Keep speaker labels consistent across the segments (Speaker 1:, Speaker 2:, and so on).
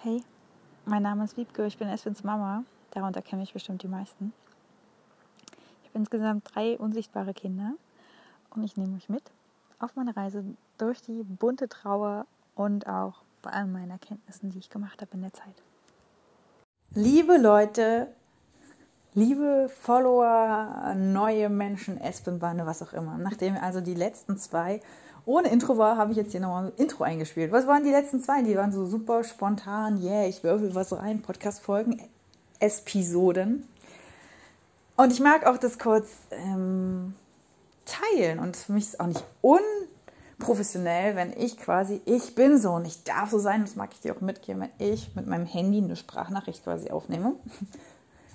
Speaker 1: Hey, mein Name ist Wiebke, ich bin Eswins Mama. Darunter kenne ich bestimmt die meisten. Ich habe insgesamt drei unsichtbare Kinder und ich nehme euch mit auf meine Reise durch die bunte Trauer und auch bei all meinen Erkenntnissen, die ich gemacht habe in der Zeit.
Speaker 2: Liebe Leute, liebe Follower, neue Menschen, Espenbande, was auch immer. Nachdem also die letzten zwei ohne Intro war, habe ich jetzt hier nochmal ein Intro eingespielt. Was waren die letzten zwei? Die waren so super spontan. Yeah, ich würfel was rein. Podcast-Folgen, Episoden. Und ich mag auch das kurz ähm, teilen. Und für mich ist es auch nicht unprofessionell, wenn ich quasi, ich bin so und ich darf so sein, das mag ich dir auch mitgeben, wenn ich mit meinem Handy eine Sprachnachricht quasi aufnehme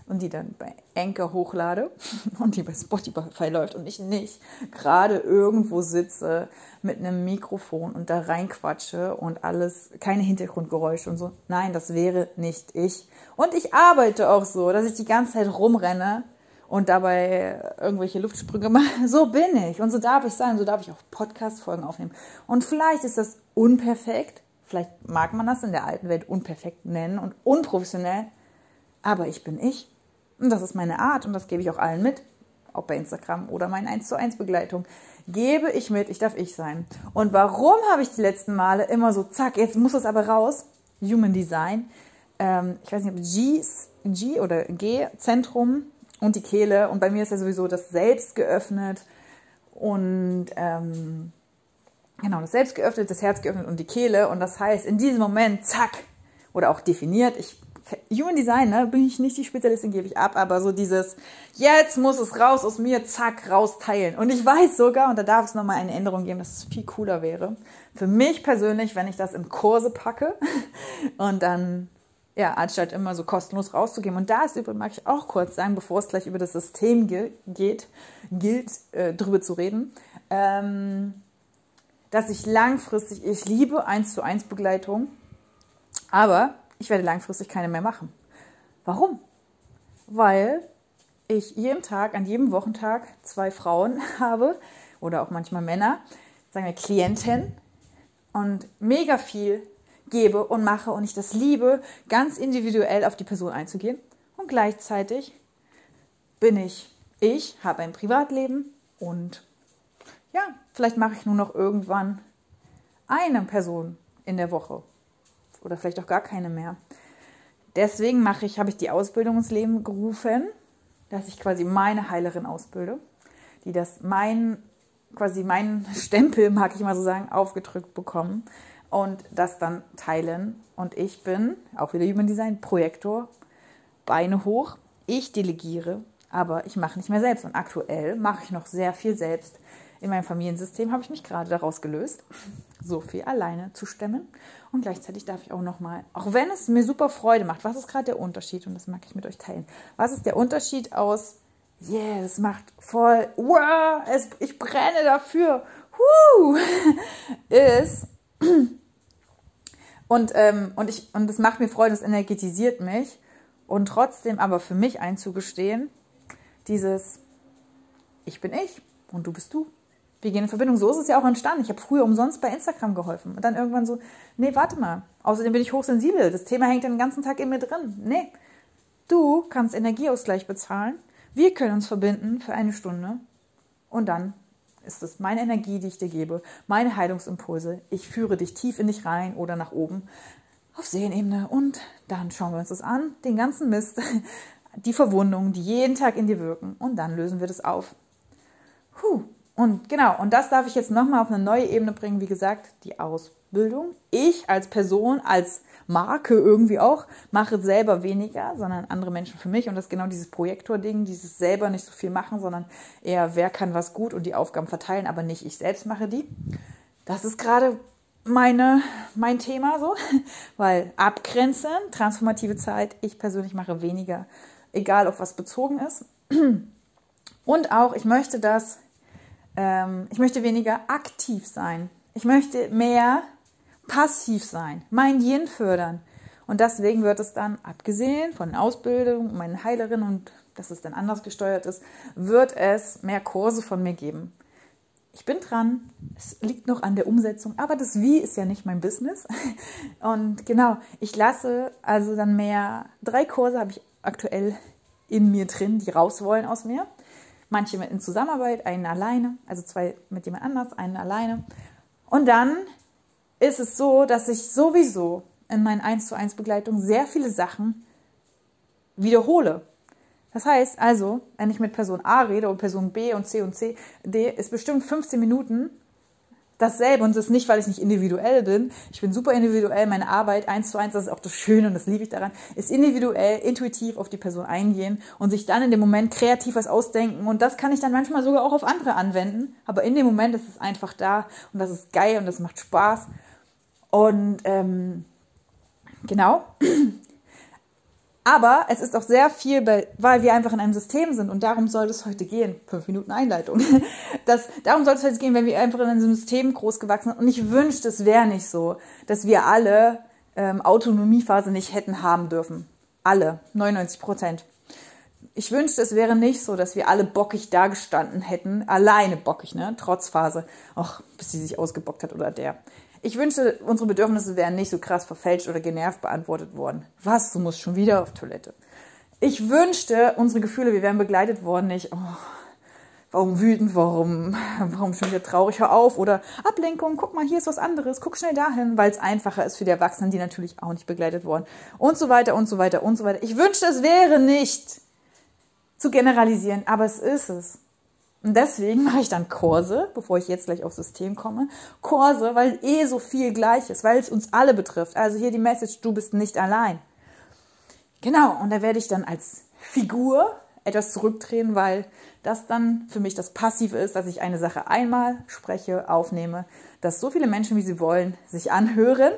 Speaker 2: und die dann bei Anchor hochlade und die bei Spotify läuft und ich nicht gerade irgendwo sitze mit einem Mikrofon und da reinquatsche und alles, keine Hintergrundgeräusche und so. Nein, das wäre nicht ich. Und ich arbeite auch so, dass ich die ganze Zeit rumrenne und dabei irgendwelche Luftsprünge mache. So bin ich und so darf ich sein, so darf ich auch Podcast-Folgen aufnehmen. Und vielleicht ist das unperfekt, vielleicht mag man das in der alten Welt unperfekt nennen und unprofessionell, aber ich bin ich und das ist meine Art und das gebe ich auch allen mit, auch bei Instagram oder meine 1 zu 1 Begleitung. Gebe ich mit, ich darf ich sein. Und warum habe ich die letzten Male immer so, zack, jetzt muss es aber raus, Human Design, ähm, ich weiß nicht, ob G, G oder G, Zentrum und die Kehle. Und bei mir ist ja sowieso das Selbst geöffnet und ähm, genau, das Selbst geöffnet, das Herz geöffnet und die Kehle. Und das heißt, in diesem Moment, zack, oder auch definiert, ich Human Design, ne, bin ich nicht die Spezialistin, gebe ich ab, aber so dieses, jetzt muss es raus aus mir, zack, raus teilen. Und ich weiß sogar, und da darf es nochmal eine Änderung geben, dass es viel cooler wäre. Für mich persönlich, wenn ich das in Kurse packe und dann, ja, anstatt immer so kostenlos rauszugeben. Und da ist übrigens, mag ich auch kurz sagen, bevor es gleich über das System geht, gilt, äh, drüber zu reden, ähm, dass ich langfristig, ich liebe 1 zu 1 Begleitung, aber ich werde langfristig keine mehr machen. Warum? Weil ich jeden Tag, an jedem Wochentag zwei Frauen habe oder auch manchmal Männer, sagen wir Klienten und mega viel gebe und mache und ich das liebe, ganz individuell auf die Person einzugehen. Und gleichzeitig bin ich ich, habe ein Privatleben und ja, vielleicht mache ich nur noch irgendwann eine Person in der Woche oder vielleicht auch gar keine mehr. Deswegen mache ich, habe ich die Ausbildung ins Leben gerufen, dass ich quasi meine Heilerin ausbilde, die das mein, quasi meinen Stempel, mag ich mal so sagen, aufgedrückt bekommen und das dann teilen. Und ich bin, auch wieder Human Design, Projektor, Beine hoch. Ich delegiere, aber ich mache nicht mehr selbst. Und aktuell mache ich noch sehr viel selbst. In meinem Familiensystem habe ich mich gerade daraus gelöst, so viel alleine zu stemmen. Und gleichzeitig darf ich auch nochmal, auch wenn es mir super Freude macht, was ist gerade der Unterschied? Und das mag ich mit euch teilen. Was ist der Unterschied aus, yeah, es macht voll, wow, es, ich brenne dafür, huh, ist, und, ähm, und, ich, und es macht mir Freude, es energetisiert mich. Und trotzdem aber für mich einzugestehen, dieses, ich bin ich und du bist du wir gehen in Verbindung. So ist es ja auch entstanden. Ich habe früher umsonst bei Instagram geholfen. Und dann irgendwann so, nee, warte mal. Außerdem bin ich hochsensibel. Das Thema hängt den ganzen Tag in mir drin. Nee, du kannst Energieausgleich bezahlen. Wir können uns verbinden für eine Stunde. Und dann ist es meine Energie, die ich dir gebe, meine Heilungsimpulse. Ich führe dich tief in dich rein oder nach oben auf Seelenebene. Und dann schauen wir uns das an, den ganzen Mist, die Verwundungen, die jeden Tag in dir wirken. Und dann lösen wir das auf. Puh, und genau, und das darf ich jetzt nochmal auf eine neue Ebene bringen. Wie gesagt, die Ausbildung. Ich als Person, als Marke irgendwie auch, mache selber weniger, sondern andere Menschen für mich. Und das ist genau dieses Projektor-Ding, dieses selber nicht so viel machen, sondern eher, wer kann was gut und die Aufgaben verteilen, aber nicht ich selbst mache die. Das ist gerade meine, mein Thema so, weil abgrenzen, transformative Zeit, ich persönlich mache weniger, egal auf was bezogen ist. Und auch, ich möchte das ähm, ich möchte weniger aktiv sein. Ich möchte mehr passiv sein, mein Yin fördern. Und deswegen wird es dann, abgesehen von Ausbildung, meinen Heilerinnen und dass es dann anders gesteuert ist, wird es mehr Kurse von mir geben. ich bin dran. Es liegt noch an der Umsetzung, aber das Wie ist ja nicht mein Business. Und genau, ich lasse also dann mehr, drei Kurse habe ich aktuell in mir drin, die raus wollen aus mir. Manche in Zusammenarbeit, einen alleine, also zwei mit jemand anders, einen alleine. Und dann ist es so, dass ich sowieso in meinen 1 zu 1 Begleitungen sehr viele Sachen wiederhole. Das heißt also, wenn ich mit Person A rede und Person B und C und C, D, ist bestimmt 15 Minuten dasselbe und es ist nicht, weil ich nicht individuell bin. Ich bin super individuell. Meine Arbeit eins zu eins, das ist auch das Schöne und das liebe ich daran, ist individuell, intuitiv auf die Person eingehen und sich dann in dem Moment kreativ was ausdenken. Und das kann ich dann manchmal sogar auch auf andere anwenden. Aber in dem Moment ist es einfach da und das ist geil und das macht Spaß. Und ähm, genau. Aber es ist auch sehr viel, weil wir einfach in einem System sind und darum soll es heute gehen. Fünf Minuten Einleitung. Das, darum soll es heute gehen, wenn wir einfach in einem System groß gewachsen sind. Und ich wünschte, es wäre nicht so, dass wir alle ähm, Autonomiephase nicht hätten haben dürfen. Alle, 99 Prozent. Ich wünschte, es wäre nicht so, dass wir alle bockig dagestanden hätten, alleine bockig, ne, trotz Phase. Ach, bis sie sich ausgebockt hat oder der. Ich wünschte, unsere Bedürfnisse wären nicht so krass verfälscht oder genervt beantwortet worden. Was, du musst schon wieder auf Toilette. Ich wünschte, unsere Gefühle, wir wären begleitet worden, nicht, oh, warum wütend, warum, warum schon wieder traurig, hör auf oder Ablenkung, guck mal, hier ist was anderes, guck schnell dahin, weil es einfacher ist für die Erwachsenen, die natürlich auch nicht begleitet wurden und so weiter und so weiter und so weiter. Ich wünschte, es wäre nicht zu generalisieren, aber es ist es. Und deswegen mache ich dann Kurse, bevor ich jetzt gleich aufs System komme. Kurse, weil eh so viel gleich ist, weil es uns alle betrifft. Also hier die Message, du bist nicht allein. Genau, und da werde ich dann als Figur etwas zurückdrehen, weil das dann für mich das Passive ist, dass ich eine Sache einmal spreche, aufnehme, dass so viele Menschen, wie sie wollen, sich anhören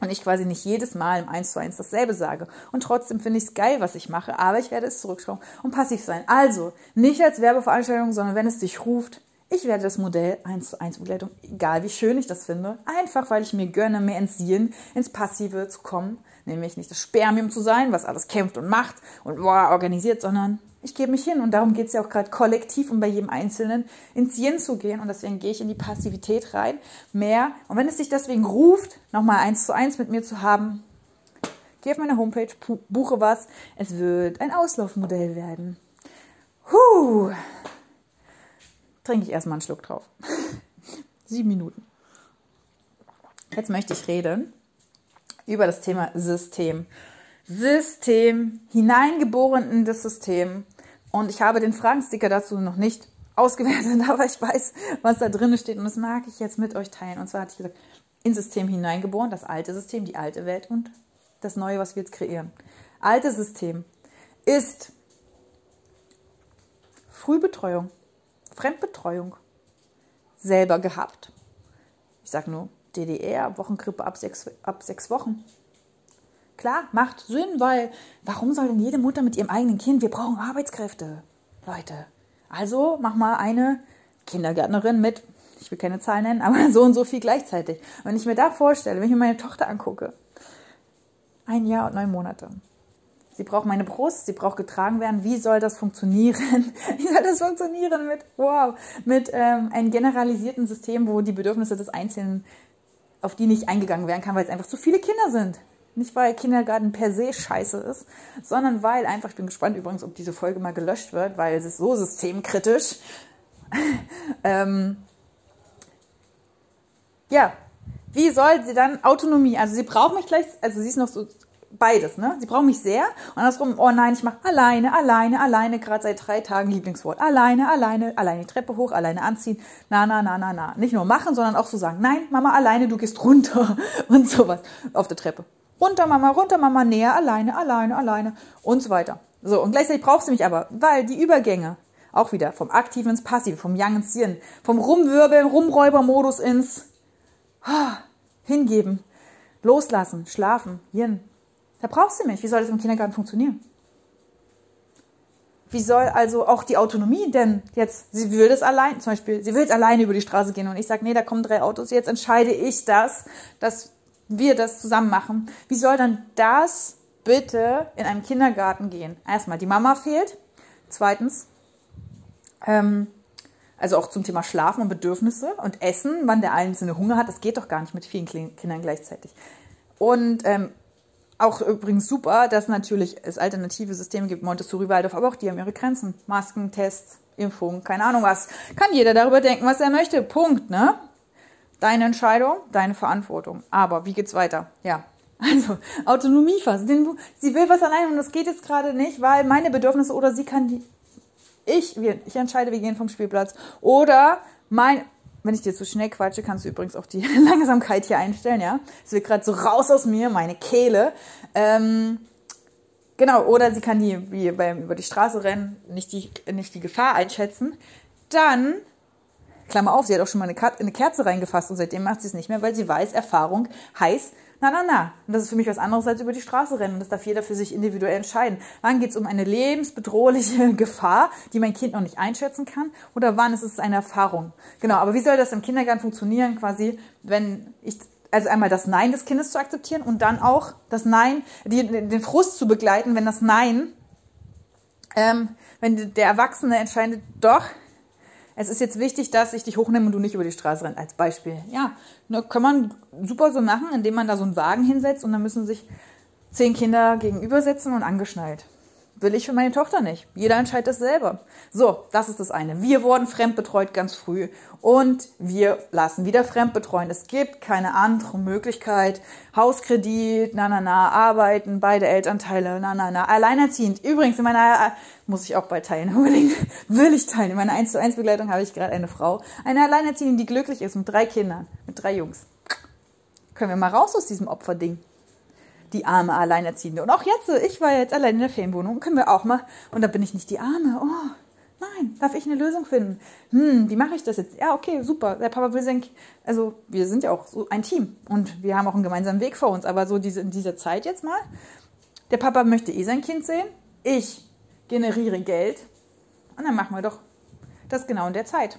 Speaker 2: und ich quasi nicht jedes Mal im 1 zu 1 dasselbe sage. Und trotzdem finde ich es geil, was ich mache, aber ich werde es zurückschauen und passiv sein. Also, nicht als Werbeveranstaltung, sondern wenn es dich ruft, ich werde das Modell 1 zu 1 Begleitung, egal wie schön ich das finde, einfach weil ich mir gönne, mehr ins Yin, ins Passive zu kommen, nämlich nicht das Spermium zu sein, was alles kämpft und macht und boah, organisiert, sondern ich gebe mich hin und darum geht es ja auch gerade kollektiv und bei jedem Einzelnen ins Yin zu gehen und deswegen gehe ich in die Passivität rein, mehr. Und wenn es sich deswegen ruft, nochmal eins zu eins mit mir zu haben, geh auf meine Homepage, buche was. Es wird ein Auslaufmodell werden. Huh. Trinke ich erstmal einen Schluck drauf. Sieben Minuten. Jetzt möchte ich reden über das Thema System. System, hineingeboren in das System. Und ich habe den Fragensticker dazu noch nicht ausgewertet, aber ich weiß, was da drin steht und das mag ich jetzt mit euch teilen. Und zwar hatte ich gesagt, ins System hineingeboren, das alte System, die alte Welt und das neue, was wir jetzt kreieren. Alte System ist Frühbetreuung, Fremdbetreuung, selber gehabt. Ich sage nur DDR, Wochengrippe ab sechs, ab sechs Wochen. Klar, macht Sinn, weil warum soll denn jede Mutter mit ihrem eigenen Kind? Wir brauchen Arbeitskräfte, Leute. Also mach mal eine Kindergärtnerin mit, ich will keine Zahlen nennen, aber so und so viel gleichzeitig. wenn ich mir da vorstelle, wenn ich mir meine Tochter angucke, ein Jahr und neun Monate. Sie braucht meine Brust, sie braucht getragen werden. Wie soll das funktionieren? Wie soll das funktionieren mit, wow, mit ähm, einem generalisierten System, wo die Bedürfnisse des Einzelnen, auf die nicht eingegangen werden kann, weil es einfach zu viele Kinder sind. Nicht, weil Kindergarten per se scheiße ist, sondern weil einfach, ich bin gespannt übrigens, ob diese Folge mal gelöscht wird, weil es ist so systemkritisch. ähm, ja, wie soll sie dann Autonomie? Also sie braucht mich gleich, also sie ist noch so beides, ne? Sie braucht mich sehr und andersrum, oh nein, ich mache alleine, alleine, alleine, gerade seit drei Tagen Lieblingswort. Alleine, alleine, alleine die Treppe hoch, alleine anziehen. Na, na, na, na, na. Nicht nur machen, sondern auch so sagen, nein, Mama, alleine, du gehst runter und sowas auf der Treppe. Runter, Mama, runter, Mama, näher, alleine, alleine, alleine und so weiter. So, und gleichzeitig brauchst du mich aber, weil die Übergänge auch wieder vom Aktiven ins Passive, vom Yang ins Yin, vom Rumwirbeln, Rumräubermodus ins ah, Hingeben, Loslassen, Schlafen, Yin. Da brauchst du mich. Wie soll das im Kindergarten funktionieren? Wie soll also auch die Autonomie denn jetzt, sie will das allein, zum Beispiel, sie will jetzt alleine über die Straße gehen und ich sage, nee, da kommen drei Autos, jetzt entscheide ich das, dass wir das zusammen machen, wie soll dann das bitte in einem Kindergarten gehen? Erstmal, die Mama fehlt. Zweitens, ähm, Also auch zum Thema Schlafen und Bedürfnisse und Essen, wann der Einzelne Hunger hat. Das geht doch gar nicht mit vielen Kindern gleichzeitig. Und ähm, auch übrigens super, dass natürlich es alternative Systeme gibt, Montessori, Waldorf, aber auch die haben ihre Grenzen. Masken, Tests, Impfungen, keine Ahnung was. Kann jeder darüber denken, was er möchte. Punkt, ne? Deine Entscheidung, deine Verantwortung. Aber wie geht's weiter? Ja. Also, Autonomie fast. Sie will was allein und das geht jetzt gerade nicht, weil meine Bedürfnisse oder sie kann die. Ich, ich entscheide, wir gehen vom Spielplatz. Oder mein, wenn ich dir zu schnell quatsche, kannst du übrigens auch die Langsamkeit hier einstellen, ja. Es wird gerade so raus aus mir, meine Kehle. Ähm, genau, oder sie kann die, wie beim über die Straße rennen, nicht die, nicht die Gefahr einschätzen. Dann, Klammer auf, sie hat auch schon mal eine, eine Kerze reingefasst und seitdem macht sie es nicht mehr, weil sie weiß, Erfahrung heißt, na, na, na. Und das ist für mich was anderes als über die Straße rennen. Und das darf jeder für sich individuell entscheiden. Wann geht es um eine lebensbedrohliche Gefahr, die mein Kind noch nicht einschätzen kann? Oder wann ist es eine Erfahrung? Genau, aber wie soll das im Kindergarten funktionieren, quasi, wenn ich also einmal das Nein des Kindes zu akzeptieren und dann auch das Nein, die, den Frust zu begleiten, wenn das Nein, ähm, wenn der Erwachsene entscheidet, doch, es ist jetzt wichtig, dass ich dich hochnehme und du nicht über die Straße rennst, als Beispiel. Ja, ne, kann man super so machen, indem man da so einen Wagen hinsetzt und dann müssen sich zehn Kinder gegenübersetzen und angeschnallt. Will ich für meine Tochter nicht. Jeder entscheidet das selber. So, das ist das eine. Wir wurden fremdbetreut ganz früh und wir lassen wieder fremdbetreuen. Es gibt keine andere Möglichkeit. Hauskredit, na, na, na, arbeiten, beide Elternteile, na, na, na, alleinerziehend. Übrigens, in meiner, muss ich auch bald teilen, unbedingt, will ich teilen. In meiner 1 zu 1 Begleitung habe ich gerade eine Frau, eine Alleinerziehende, die glücklich ist mit drei Kindern, mit drei Jungs. Können wir mal raus aus diesem Opferding die arme Alleinerziehende. Und auch jetzt, ich war jetzt allein in der Ferienwohnung, können wir auch mal, und da bin ich nicht die Arme, oh, nein, darf ich eine Lösung finden? Hm, wie mache ich das jetzt? Ja, okay, super, der Papa will sein, also wir sind ja auch so ein Team und wir haben auch einen gemeinsamen Weg vor uns, aber so diese, in dieser Zeit jetzt mal, der Papa möchte eh sein Kind sehen, ich generiere Geld und dann machen wir doch das genau in der Zeit.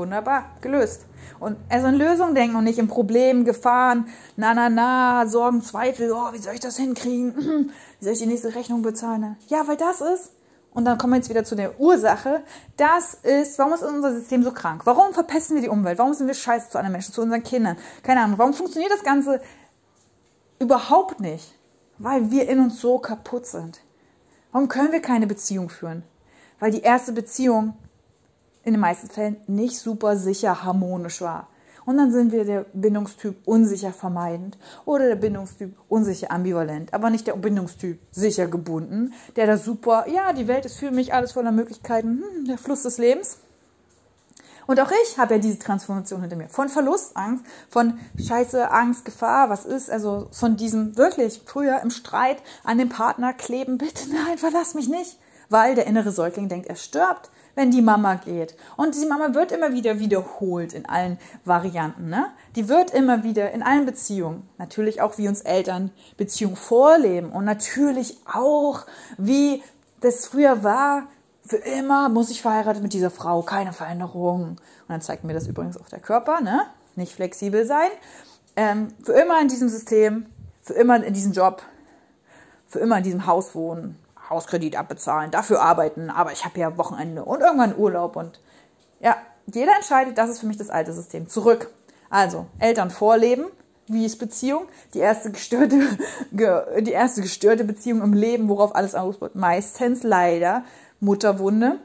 Speaker 2: Wunderbar, gelöst. Und also in Lösungen denken und nicht in Problemen, Gefahren, na, na, na, Sorgen, Zweifel, oh, wie soll ich das hinkriegen? Wie soll ich die nächste Rechnung bezahlen? Ja, weil das ist, und dann kommen wir jetzt wieder zu der Ursache, das ist, warum ist unser System so krank? Warum verpesten wir die Umwelt? Warum sind wir scheiße zu anderen Menschen, zu unseren Kindern? Keine Ahnung, warum funktioniert das Ganze überhaupt nicht? Weil wir in uns so kaputt sind. Warum können wir keine Beziehung führen? Weil die erste Beziehung in den meisten Fällen nicht super sicher harmonisch war. Und dann sind wir der Bindungstyp unsicher vermeidend oder der Bindungstyp unsicher ambivalent, aber nicht der Bindungstyp sicher gebunden, der da super, ja, die Welt ist für mich alles voller Möglichkeiten, hm, der Fluss des Lebens. Und auch ich habe ja diese Transformation hinter mir. Von Verlustangst, von Scheiße, Angst, Gefahr, was ist, also von diesem wirklich früher im Streit an den Partner kleben, bitte nein, verlass mich nicht, weil der innere Säugling denkt, er stirbt wenn die Mama geht. Und die Mama wird immer wieder wiederholt in allen Varianten. Ne? Die wird immer wieder in allen Beziehungen, natürlich auch wie uns Eltern Beziehung vorleben und natürlich auch wie das früher war. Für immer muss ich verheiratet mit dieser Frau, keine Veränderung. Und dann zeigt mir das übrigens auch der Körper, ne? Nicht flexibel sein. Ähm, für immer in diesem System, für immer in diesem Job, für immer in diesem Haus wohnen, Hauskredit abbezahlen, dafür arbeiten, aber ich habe ja Wochenende und irgendwann Urlaub und ja, jeder entscheidet, das ist für mich das alte System. Zurück. Also, Eltern vorleben, wie ist Beziehung? Die erste gestörte, die erste gestörte Beziehung im Leben, worauf alles ausbaut. Meistens leider Mutterwunde.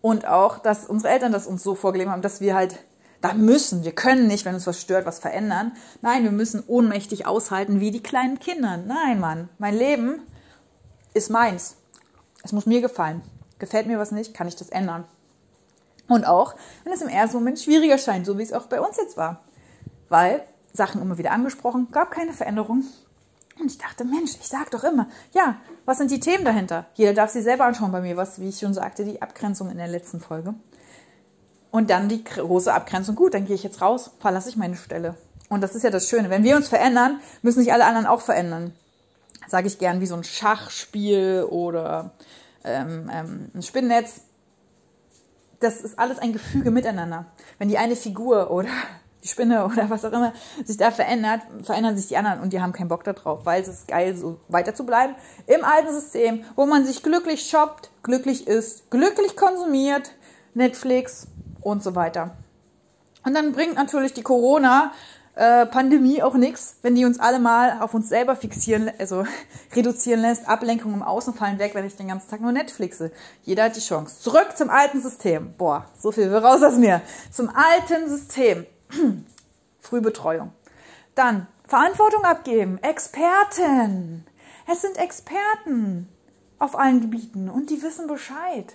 Speaker 2: Und auch, dass unsere Eltern das uns so vorgelebt haben, dass wir halt da müssen, wir können nicht, wenn uns was stört, was verändern. Nein, wir müssen ohnmächtig aushalten wie die kleinen Kinder. Nein, Mann, mein Leben ist meins. Es muss mir gefallen. Gefällt mir was nicht, kann ich das ändern. Und auch, wenn es im ersten Moment schwieriger scheint, so wie es auch bei uns jetzt war. Weil Sachen immer wieder angesprochen, gab keine Veränderung. Und ich dachte, Mensch, ich sag doch immer, ja, was sind die Themen dahinter? Jeder darf sie selber anschauen bei mir, was, wie ich schon sagte, die Abgrenzung in der letzten Folge. Und dann die große Abgrenzung. Gut, dann gehe ich jetzt raus, verlasse ich meine Stelle. Und das ist ja das Schöne. Wenn wir uns verändern, müssen sich alle anderen auch verändern sage ich gern, wie so ein Schachspiel oder ähm, ähm, ein Spinnennetz. Das ist alles ein Gefüge miteinander. Wenn die eine Figur oder die Spinne oder was auch immer sich da verändert, verändern sich die anderen und die haben keinen Bock darauf, weil es ist geil, so weiter zu bleiben im alten System, wo man sich glücklich shoppt, glücklich ist, glücklich konsumiert, Netflix und so weiter. Und dann bringt natürlich die Corona äh, Pandemie auch nichts, wenn die uns alle mal auf uns selber fixieren, also reduzieren lässt. Ablenkung im Außen fallen weg, wenn ich den ganzen Tag nur Netflixe. Jeder hat die Chance. Zurück zum alten System. Boah, so viel will raus aus mir. Zum alten System. Frühbetreuung. Dann Verantwortung abgeben. Experten. Es sind Experten auf allen Gebieten und die wissen Bescheid,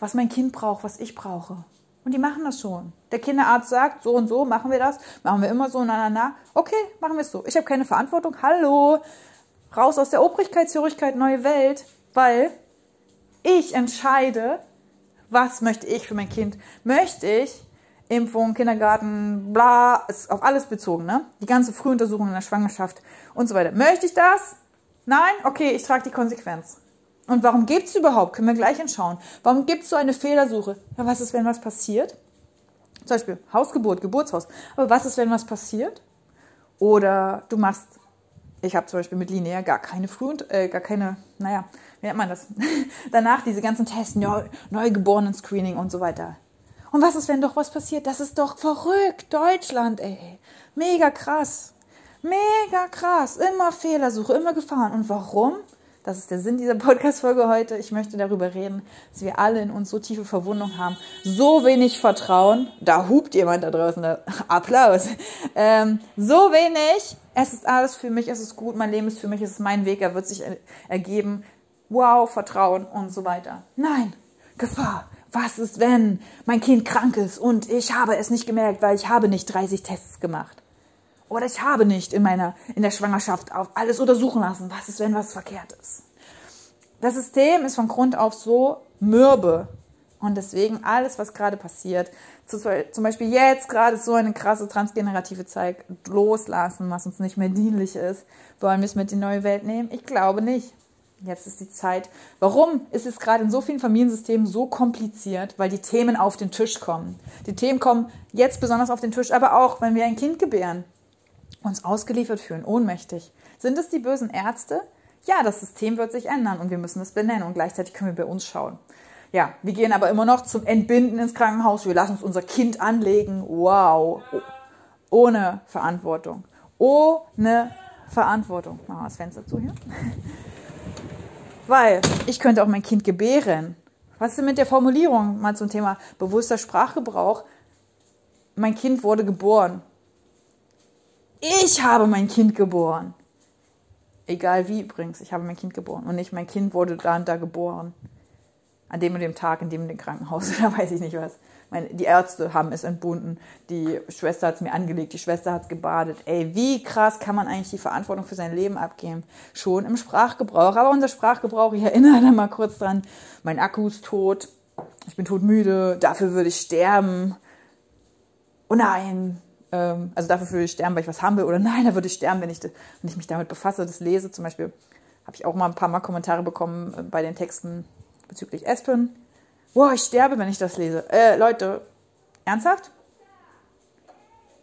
Speaker 2: was mein Kind braucht, was ich brauche. Und die machen das schon. Der Kinderarzt sagt, so und so machen wir das, machen wir immer so, na, na, na. Okay, machen wir es so. Ich habe keine Verantwortung. Hallo, raus aus der Obrigkeitshörigkeit, neue Welt, weil ich entscheide, was möchte ich für mein Kind. Möchte ich Impfung, Kindergarten, bla, ist auf alles bezogen, ne? Die ganze Frühuntersuchung in der Schwangerschaft und so weiter. Möchte ich das? Nein? Okay, ich trage die Konsequenz. Und warum gibt es überhaupt? Können wir gleich hinschauen. Warum gibt es so eine Fehlersuche? Ja, was ist, wenn was passiert? Zum Beispiel Hausgeburt, Geburtshaus. Aber was ist, wenn was passiert? Oder du machst, ich habe zum Beispiel mit Linear gar keine Früh und äh, gar keine, naja, wie nennt man das? Danach diese ganzen Tests, Neu Neugeborenen-Screening und so weiter. Und was ist, wenn doch was passiert? Das ist doch verrückt. Deutschland, ey. Mega krass. Mega krass. Immer Fehlersuche, immer Gefahren. Und warum? Das ist der Sinn dieser Podcast-Folge heute. Ich möchte darüber reden, dass wir alle in uns so tiefe Verwundung haben, so wenig Vertrauen. Da hupt jemand da draußen. Applaus. Ähm, so wenig. Es ist alles für mich, es ist gut, mein Leben ist für mich, es ist mein Weg, er wird sich ergeben. Wow, Vertrauen und so weiter. Nein, Gefahr. Was ist, wenn mein Kind krank ist und ich habe es nicht gemerkt, weil ich habe nicht 30 Tests gemacht? Oder ich habe nicht in meiner, in der Schwangerschaft auf alles untersuchen lassen. Was ist, wenn was verkehrt ist? Das System ist von Grund auf so mürbe. Und deswegen alles, was gerade passiert, zum Beispiel jetzt gerade so eine krasse transgenerative Zeit loslassen, was uns nicht mehr dienlich ist, wollen wir es mit in die neue Welt nehmen? Ich glaube nicht. Jetzt ist die Zeit. Warum ist es gerade in so vielen Familiensystemen so kompliziert? Weil die Themen auf den Tisch kommen. Die Themen kommen jetzt besonders auf den Tisch, aber auch, wenn wir ein Kind gebären uns ausgeliefert fühlen, ohnmächtig. Sind es die bösen Ärzte? Ja, das System wird sich ändern und wir müssen es benennen und gleichzeitig können wir bei uns schauen. Ja, wir gehen aber immer noch zum Entbinden ins Krankenhaus. Wir lassen uns unser Kind anlegen. Wow. Ohne Verantwortung. Ohne Verantwortung. Machen wir das Fenster zu hier. Weil ich könnte auch mein Kind gebären. Was ist denn mit der Formulierung? Mal zum Thema bewusster Sprachgebrauch. Mein Kind wurde geboren. Ich habe mein Kind geboren. Egal wie übrigens, ich habe mein Kind geboren. Und nicht mein Kind wurde da und da geboren. An dem und dem Tag, in dem und dem Krankenhaus, da weiß ich nicht was. Meine, die Ärzte haben es entbunden. Die Schwester hat es mir angelegt, die Schwester hat es gebadet. Ey, wie krass kann man eigentlich die Verantwortung für sein Leben abgeben? Schon im Sprachgebrauch. Aber unser Sprachgebrauch, ich erinnere da mal kurz dran, mein Akku ist tot, ich bin todmüde, dafür würde ich sterben. Oh nein, ähm, also dafür würde ich sterben, weil ich was haben will, oder nein, da würde ich sterben, wenn ich, wenn ich mich damit befasse, das lese. Zum Beispiel habe ich auch mal ein paar Mal Kommentare bekommen äh, bei den Texten bezüglich Aspen. Boah, ich sterbe, wenn ich das lese. Äh, Leute, ernsthaft?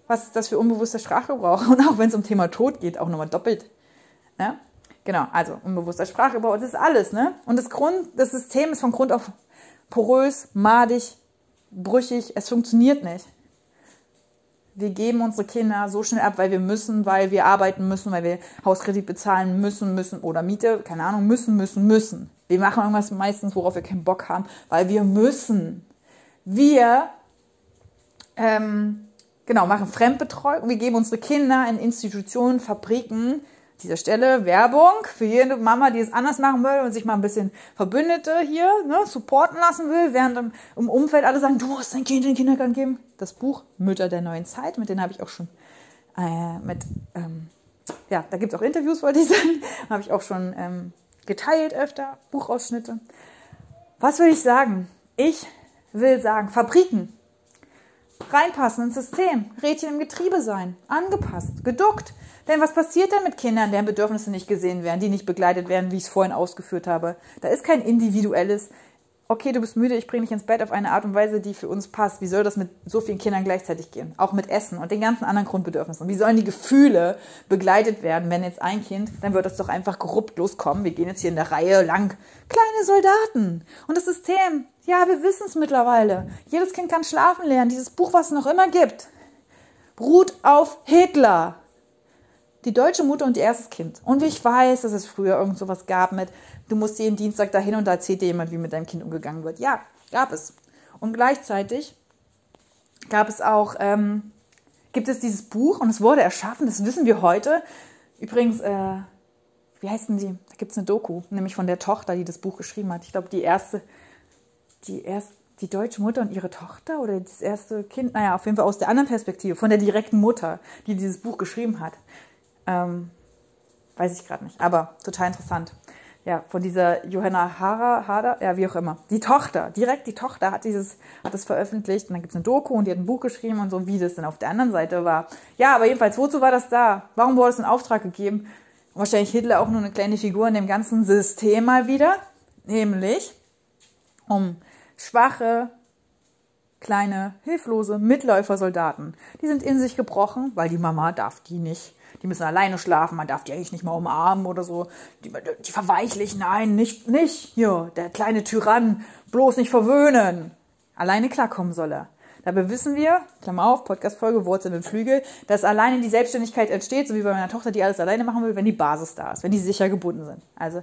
Speaker 2: Was ist das für unbewusster Sprachgebrauch? Und auch wenn es um Thema Tod geht, auch nochmal doppelt. Ne? Genau, also unbewusster Sprachgebrauch, das ist alles, ne? Und das Grund, das System ist von Grund auf porös, madig, brüchig, es funktioniert nicht wir geben unsere Kinder so schnell ab, weil wir müssen, weil wir arbeiten müssen, weil wir Hauskredit bezahlen müssen, müssen oder Miete, keine Ahnung, müssen, müssen, müssen. Wir machen irgendwas meistens, worauf wir keinen Bock haben, weil wir müssen. Wir ähm, genau machen Fremdbetreuung. Wir geben unsere Kinder in Institutionen, Fabriken, dieser Stelle Werbung für jede Mama, die es anders machen will und sich mal ein bisschen Verbündete hier ne, supporten lassen will, während im, im Umfeld alle sagen, du musst dein Kind in den Kindergarten geben. Das Buch Mütter der neuen Zeit, mit denen habe ich auch schon äh, mit, ähm, ja, da gibt es auch Interviews, wollte ich sagen, habe ich auch schon ähm, geteilt öfter, Buchausschnitte. Was will ich sagen? Ich will sagen, Fabriken, reinpassen ins System, Rädchen im Getriebe sein, angepasst, geduckt, denn was passiert denn mit Kindern, deren Bedürfnisse nicht gesehen werden, die nicht begleitet werden, wie ich es vorhin ausgeführt habe? Da ist kein individuelles okay, du bist müde, ich bringe dich ins Bett auf eine Art und Weise, die für uns passt. Wie soll das mit so vielen Kindern gleichzeitig gehen? Auch mit Essen und den ganzen anderen Grundbedürfnissen. Wie sollen die Gefühle begleitet werden, wenn jetzt ein Kind, dann wird das doch einfach korrupt loskommen. Wir gehen jetzt hier in der Reihe lang. Kleine Soldaten. Und das System, ja, wir wissen es mittlerweile. Jedes Kind kann schlafen lernen. Dieses Buch, was es noch immer gibt, ruht auf Hitler. Die deutsche Mutter und ihr erstes Kind. Und ich weiß, dass es früher irgend sowas gab mit, du musst jeden Dienstag dahin und da erzählt dir jemand, wie mit deinem Kind umgegangen wird. Ja, gab es. Und gleichzeitig gab es auch, ähm, gibt es dieses Buch und es wurde erschaffen, das wissen wir heute. Übrigens, äh, wie heißen die? Da gibt es eine Doku, nämlich von der Tochter, die das Buch geschrieben hat. Ich glaube, die erste, die erste, die deutsche Mutter und ihre Tochter oder das erste Kind, naja, auf jeden Fall aus der anderen Perspektive, von der direkten Mutter, die dieses Buch geschrieben hat. Ähm, weiß ich gerade nicht, aber total interessant ja, von dieser Johanna Hara, Hader, ja, wie auch immer. Die Tochter, direkt die Tochter hat dieses, hat es veröffentlicht und dann gibt es eine Doku und die hat ein Buch geschrieben und so, wie das dann auf der anderen Seite war. Ja, aber jedenfalls, wozu war das da? Warum wurde es in Auftrag gegeben? Und wahrscheinlich Hitler auch nur eine kleine Figur in dem ganzen System mal wieder, nämlich um schwache, kleine, hilflose Mitläufersoldaten. Die sind in sich gebrochen, weil die Mama darf die nicht die müssen alleine schlafen, man darf die eigentlich nicht mal umarmen oder so. Die, die verweichlich, nein, nicht, nicht. Hier, der kleine Tyrann, bloß nicht verwöhnen. Alleine klarkommen soll er. Dabei wissen wir, Klammer auf, Podcast-Folge, Wurzeln und Flügel, dass alleine die Selbstständigkeit entsteht, so wie bei meiner Tochter, die alles alleine machen will, wenn die Basis da ist, wenn die sicher gebunden sind. Also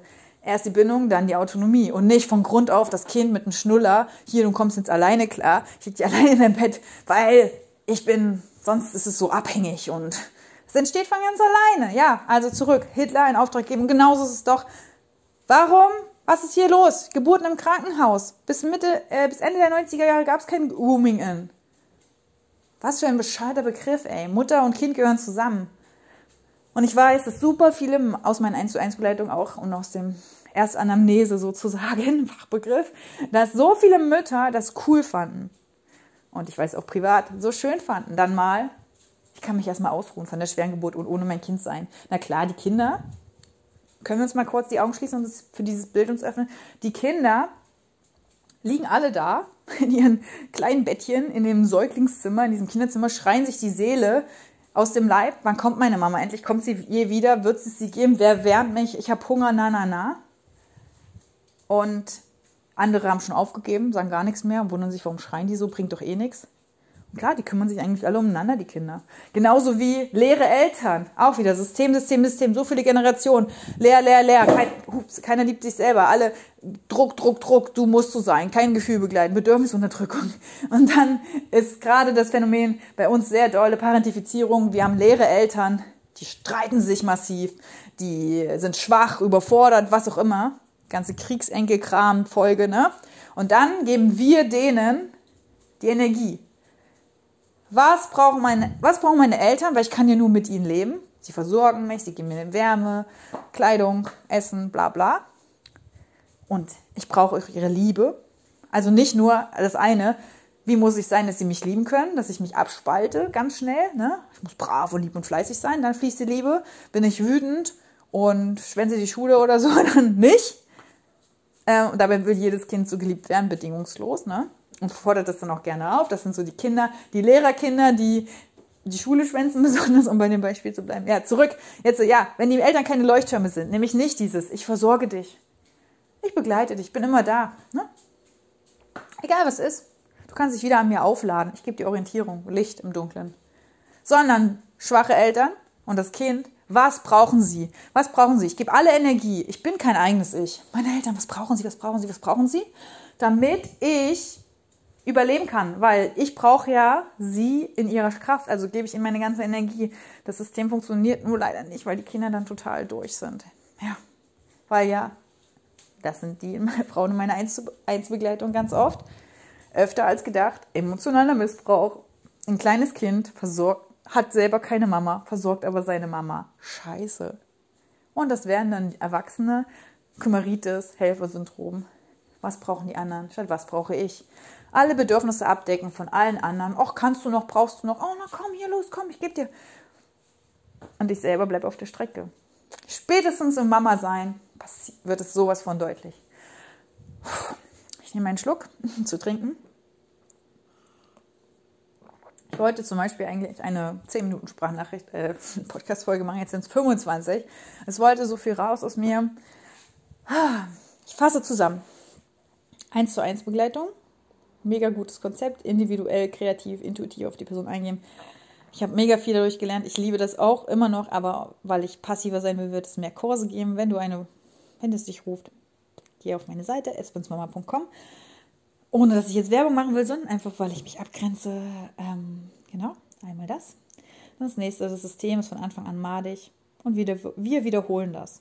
Speaker 2: erst die Bindung, dann die Autonomie und nicht von Grund auf das Kind mit einem Schnuller, hier, du kommst jetzt alleine klar, ich lieg dir alleine in deinem Bett, weil ich bin, sonst ist es so abhängig und es entsteht von ganz alleine. Ja, also zurück. Hitler einen Auftrag geben. Genauso ist es doch. Warum? Was ist hier los? Geburten im Krankenhaus. Bis Mitte, äh, bis Ende der 90er Jahre gab es kein Rooming-In. Was für ein bescheuerter Begriff, ey. Mutter und Kind gehören zusammen. Und ich weiß, dass super viele aus meinen 1 zu 1 Begleitungen auch und aus dem Erstanamnese sozusagen, Fachbegriff, dass so viele Mütter das cool fanden. Und ich weiß auch privat so schön fanden, dann mal ich kann mich erstmal ausruhen von der schweren Geburt und ohne mein Kind sein. Na klar, die Kinder, können wir uns mal kurz die Augen schließen und für dieses Bild uns öffnen. Die Kinder liegen alle da in ihren kleinen Bettchen in dem Säuglingszimmer, in diesem Kinderzimmer, schreien sich die Seele aus dem Leib. Wann kommt meine Mama? Endlich kommt sie je wieder. Wird es sie geben? Wer wärmt mich? Ich habe Hunger, na, na, na. Und andere haben schon aufgegeben, sagen gar nichts mehr und wundern sich, warum schreien die so, bringt doch eh nichts. Klar, die kümmern sich eigentlich alle umeinander, die Kinder. Genauso wie leere Eltern. Auch wieder System, System, System. So viele Generationen. Leer, leer, leer. Kein, hups, keiner liebt sich selber. Alle Druck, Druck, Druck. Du musst so sein. Kein Gefühl begleiten. Bedürfnisunterdrückung. Und dann ist gerade das Phänomen bei uns sehr dolle Parentifizierung. Wir haben leere Eltern. Die streiten sich massiv. Die sind schwach, überfordert, was auch immer. Ganze Kriegsenkelkram, Folge, ne? Und dann geben wir denen die Energie was brauchen meine, was brauchen meine Eltern, weil ich kann ja nur mit ihnen leben. Sie versorgen mich, sie geben mir Wärme, Kleidung, Essen, bla bla. Und ich brauche auch ihre Liebe. Also nicht nur das eine, wie muss ich sein, dass sie mich lieben können, dass ich mich abspalte ganz schnell. Ne? Ich muss brav und lieb und fleißig sein, dann fließt die Liebe. Bin ich wütend und schwänze die Schule oder so, dann nicht. Äh, und dabei will jedes Kind so geliebt werden, bedingungslos. Ne? und fordert das dann auch gerne auf. Das sind so die Kinder, die Lehrerkinder, die die Schule schwänzen besonders, um bei dem Beispiel zu bleiben. Ja, zurück. Jetzt, ja, wenn die Eltern keine Leuchttürme sind, nämlich nicht dieses, ich versorge dich. Ich begleite dich, ich bin immer da. Ne? Egal was ist. Du kannst dich wieder an mir aufladen. Ich gebe dir Orientierung, Licht im Dunkeln. Sondern schwache Eltern und das Kind, was brauchen sie? Was brauchen sie? Ich gebe alle Energie. Ich bin kein eigenes Ich. Meine Eltern, was brauchen sie? Was brauchen sie? Was brauchen sie? Damit ich überleben kann, weil ich brauche ja sie in ihrer Kraft, also gebe ich ihnen meine ganze Energie. Das System funktioniert nur leider nicht, weil die Kinder dann total durch sind. Ja, weil ja, das sind die Frauen in meiner Einzelbegleitung ganz oft, öfter als gedacht, emotionaler Missbrauch. Ein kleines Kind versorgt, hat selber keine Mama, versorgt aber seine Mama. Scheiße. Und das wären dann Erwachsene, Kümmeritis, Helfersyndrom. Was brauchen die anderen? Statt was brauche ich? alle Bedürfnisse abdecken von allen anderen. Och, kannst du noch, brauchst du noch? Oh, na komm, hier los, komm, ich gebe dir. Und ich selber bleibe auf der Strecke. Spätestens im Mama sein wird es sowas von deutlich. Ich nehme einen Schluck zu trinken. Ich wollte zum Beispiel eigentlich eine 10 Minuten Sprachnachricht, äh, Podcast-Folge machen, jetzt sind es 25. Es wollte so viel raus aus mir. Ich fasse zusammen. 1 zu 1 Begleitung. Mega gutes Konzept. Individuell, kreativ, intuitiv auf die Person eingehen. Ich habe mega viel dadurch gelernt. Ich liebe das auch immer noch, aber weil ich passiver sein will, wird es mehr Kurse geben. Wenn du eine, wenn es dich ruft, geh auf meine Seite, espensmama.com. Ohne dass ich jetzt Werbung machen will, sondern einfach, weil ich mich abgrenze. Ähm, genau, einmal das. Das nächste, das System ist von Anfang an madig und wieder, wir wiederholen das.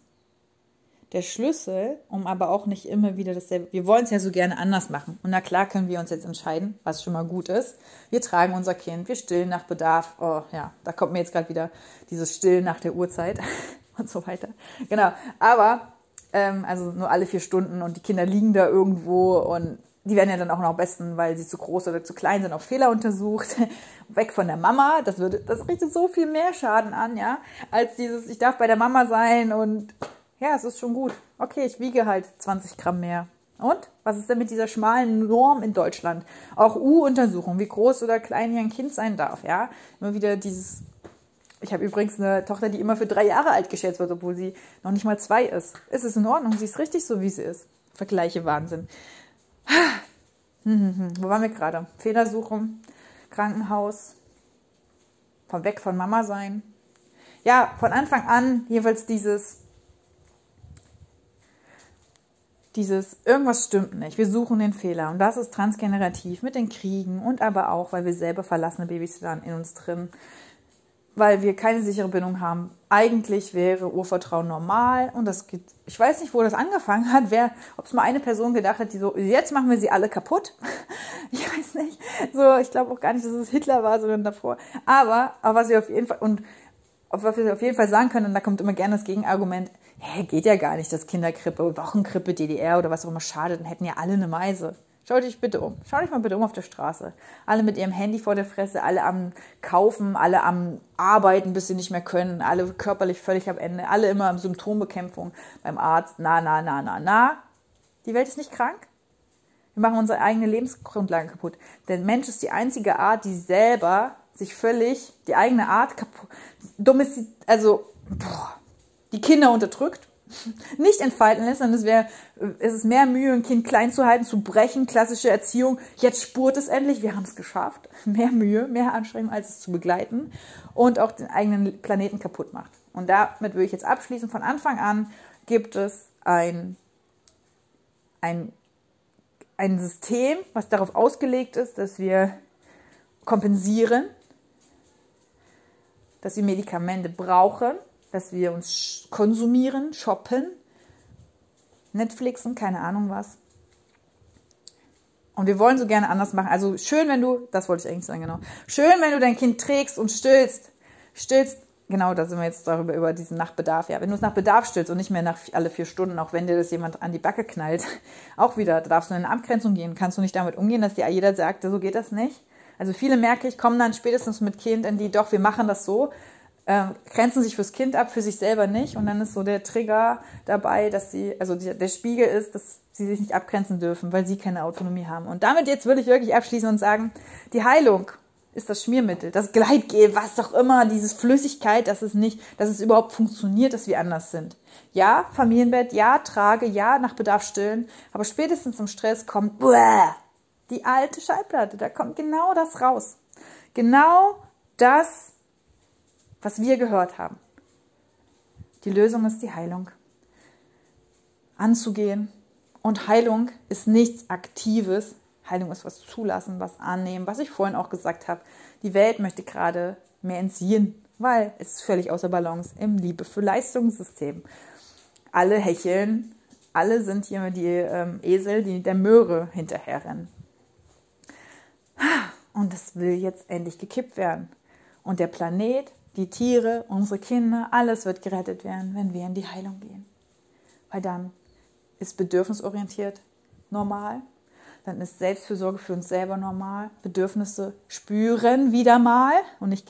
Speaker 2: Der Schlüssel, um aber auch nicht immer wieder dasselbe, wir wollen es ja so gerne anders machen. Und na klar können wir uns jetzt entscheiden, was schon mal gut ist. Wir tragen unser Kind, wir stillen nach Bedarf. Oh ja, da kommt mir jetzt gerade wieder dieses Stillen nach der Uhrzeit und so weiter. Genau, aber ähm, also nur alle vier Stunden und die Kinder liegen da irgendwo und die werden ja dann auch noch am besten, weil sie zu groß oder zu klein sind, auf Fehler untersucht. Weg von der Mama, das würde, das richtet so viel mehr Schaden an, ja, als dieses, ich darf bei der Mama sein und ja, es ist schon gut. Okay, ich wiege halt 20 Gramm mehr. Und? Was ist denn mit dieser schmalen Norm in Deutschland? Auch U-Untersuchung, wie groß oder klein hier ein Kind sein darf, ja. Immer wieder dieses ich habe übrigens eine Tochter, die immer für drei Jahre alt geschätzt wird, obwohl sie noch nicht mal zwei ist. Ist es in Ordnung? Sie ist richtig so, wie sie ist. Vergleiche Wahnsinn. Wo waren wir gerade? Fehlersuche, Krankenhaus, von weg von Mama sein. Ja, von Anfang an jeweils dieses, dieses, irgendwas stimmt nicht. Wir suchen den Fehler. Und das ist transgenerativ mit den Kriegen und aber auch, weil wir selber verlassene Babys waren in uns drin weil wir keine sichere Bindung haben. Eigentlich wäre Urvertrauen normal und das geht. Ich weiß nicht, wo das angefangen hat, wer, ob es mal eine Person gedacht hat, die so, jetzt machen wir sie alle kaputt. Ich weiß nicht. So, ich glaube auch gar nicht, dass es Hitler war, sondern davor. Aber, aber was wir auf jeden Fall, und was wir auf jeden Fall sagen können, und da kommt immer gerne das Gegenargument, hä, geht ja gar nicht, das Kinderkrippe, Wochenkrippe, DDR oder was auch immer, schade, dann hätten ja alle eine Meise. Schau dich bitte um. Schau dich mal bitte um auf der Straße. Alle mit ihrem Handy vor der Fresse, alle am Kaufen, alle am Arbeiten, bis sie nicht mehr können, alle körperlich völlig am Ende, alle immer am Symptombekämpfung beim Arzt. Na, na, na, na, na. Die Welt ist nicht krank. Wir machen unsere eigene Lebensgrundlage kaputt. Der Mensch ist die einzige Art, die selber sich völlig die eigene Art kaputt, domestiziert, also boah, die Kinder unterdrückt nicht entfalten lässt, dann es wäre, es ist mehr Mühe, ein Kind klein zu halten, zu brechen, klassische Erziehung. Jetzt spurt es endlich, wir haben es geschafft. Mehr Mühe, mehr Anstrengung, als es zu begleiten und auch den eigenen Planeten kaputt macht. Und damit würde ich jetzt abschließen. Von Anfang an gibt es ein, ein, ein System, was darauf ausgelegt ist, dass wir kompensieren, dass wir Medikamente brauchen, dass wir uns konsumieren, shoppen, Netflixen, keine Ahnung was. Und wir wollen so gerne anders machen. Also schön, wenn du, das wollte ich eigentlich sagen, genau. Schön, wenn du dein Kind trägst und stillst. Stillst, genau, da sind wir jetzt darüber, über diesen Nachbedarf. Ja, wenn du es nach Bedarf stillst und nicht mehr nach alle vier Stunden, auch wenn dir das jemand an die Backe knallt, auch wieder, da darfst du in eine Abgrenzung gehen. Kannst du nicht damit umgehen, dass dir jeder sagt, so geht das nicht? Also viele merke ich, kommen dann spätestens mit Kind in die, doch, wir machen das so äh, grenzen sich fürs Kind ab, für sich selber nicht. Und dann ist so der Trigger dabei, dass sie, also die, der Spiegel ist, dass sie sich nicht abgrenzen dürfen, weil sie keine Autonomie haben. Und damit jetzt würde ich wirklich abschließen und sagen, die Heilung ist das Schmiermittel, das Gleitgel, was auch immer, dieses Flüssigkeit, dass es nicht, dass es überhaupt funktioniert, dass wir anders sind. Ja, Familienbett, ja, trage, ja, nach Bedarf stillen, aber spätestens im Stress kommt buah, die alte Schallplatte, da kommt genau das raus. Genau das, was wir gehört haben. Die Lösung ist die Heilung. Anzugehen. Und Heilung ist nichts Aktives. Heilung ist was zulassen, was annehmen, was ich vorhin auch gesagt habe. Die Welt möchte gerade mehr entziehen, weil es ist völlig außer Balance im Liebe für Leistungssystem. Alle hecheln, alle sind hier die ähm, Esel, die der Möhre hinterherrennen. Und das will jetzt endlich gekippt werden. Und der Planet die Tiere, unsere Kinder, alles wird gerettet werden, wenn wir in die Heilung gehen. Weil dann ist bedürfnisorientiert normal, dann ist Selbstfürsorge für uns selber normal, Bedürfnisse spüren wieder mal und nicht,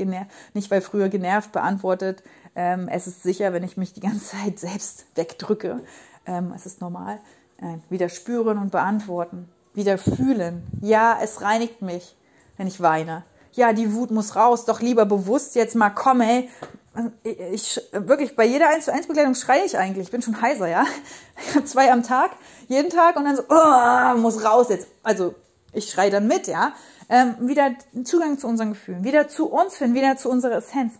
Speaker 2: nicht weil früher genervt beantwortet, ähm, es ist sicher, wenn ich mich die ganze Zeit selbst wegdrücke, ähm, es ist normal, äh, wieder spüren und beantworten. wieder fühlen. Ja, es reinigt mich, wenn ich weine. Ja, die Wut muss raus, doch lieber bewusst jetzt mal komm, ey. Ich, wirklich, bei jeder 1 zu 1 Begleitung schreie ich eigentlich. Ich bin schon heiser, ja. Zwei am Tag, jeden Tag und dann so, oh, muss raus jetzt. Also, ich schreie dann mit, ja. Ähm, wieder Zugang zu unseren Gefühlen, wieder zu uns finden, wieder zu unserer Essenz.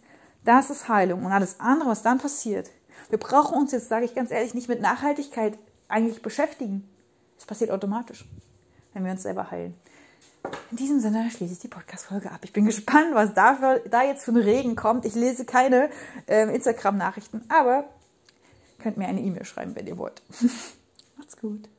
Speaker 2: Das ist Heilung. Und alles andere, was dann passiert, wir brauchen uns jetzt, sage ich ganz ehrlich, nicht mit Nachhaltigkeit eigentlich beschäftigen. Es passiert automatisch, wenn wir uns selber heilen. In diesem Sinne schließe ich die Podcast-Folge ab. Ich bin gespannt, was da, da jetzt für ein Regen kommt. Ich lese keine äh, Instagram-Nachrichten, aber könnt mir eine E-Mail schreiben, wenn ihr wollt. Macht's gut.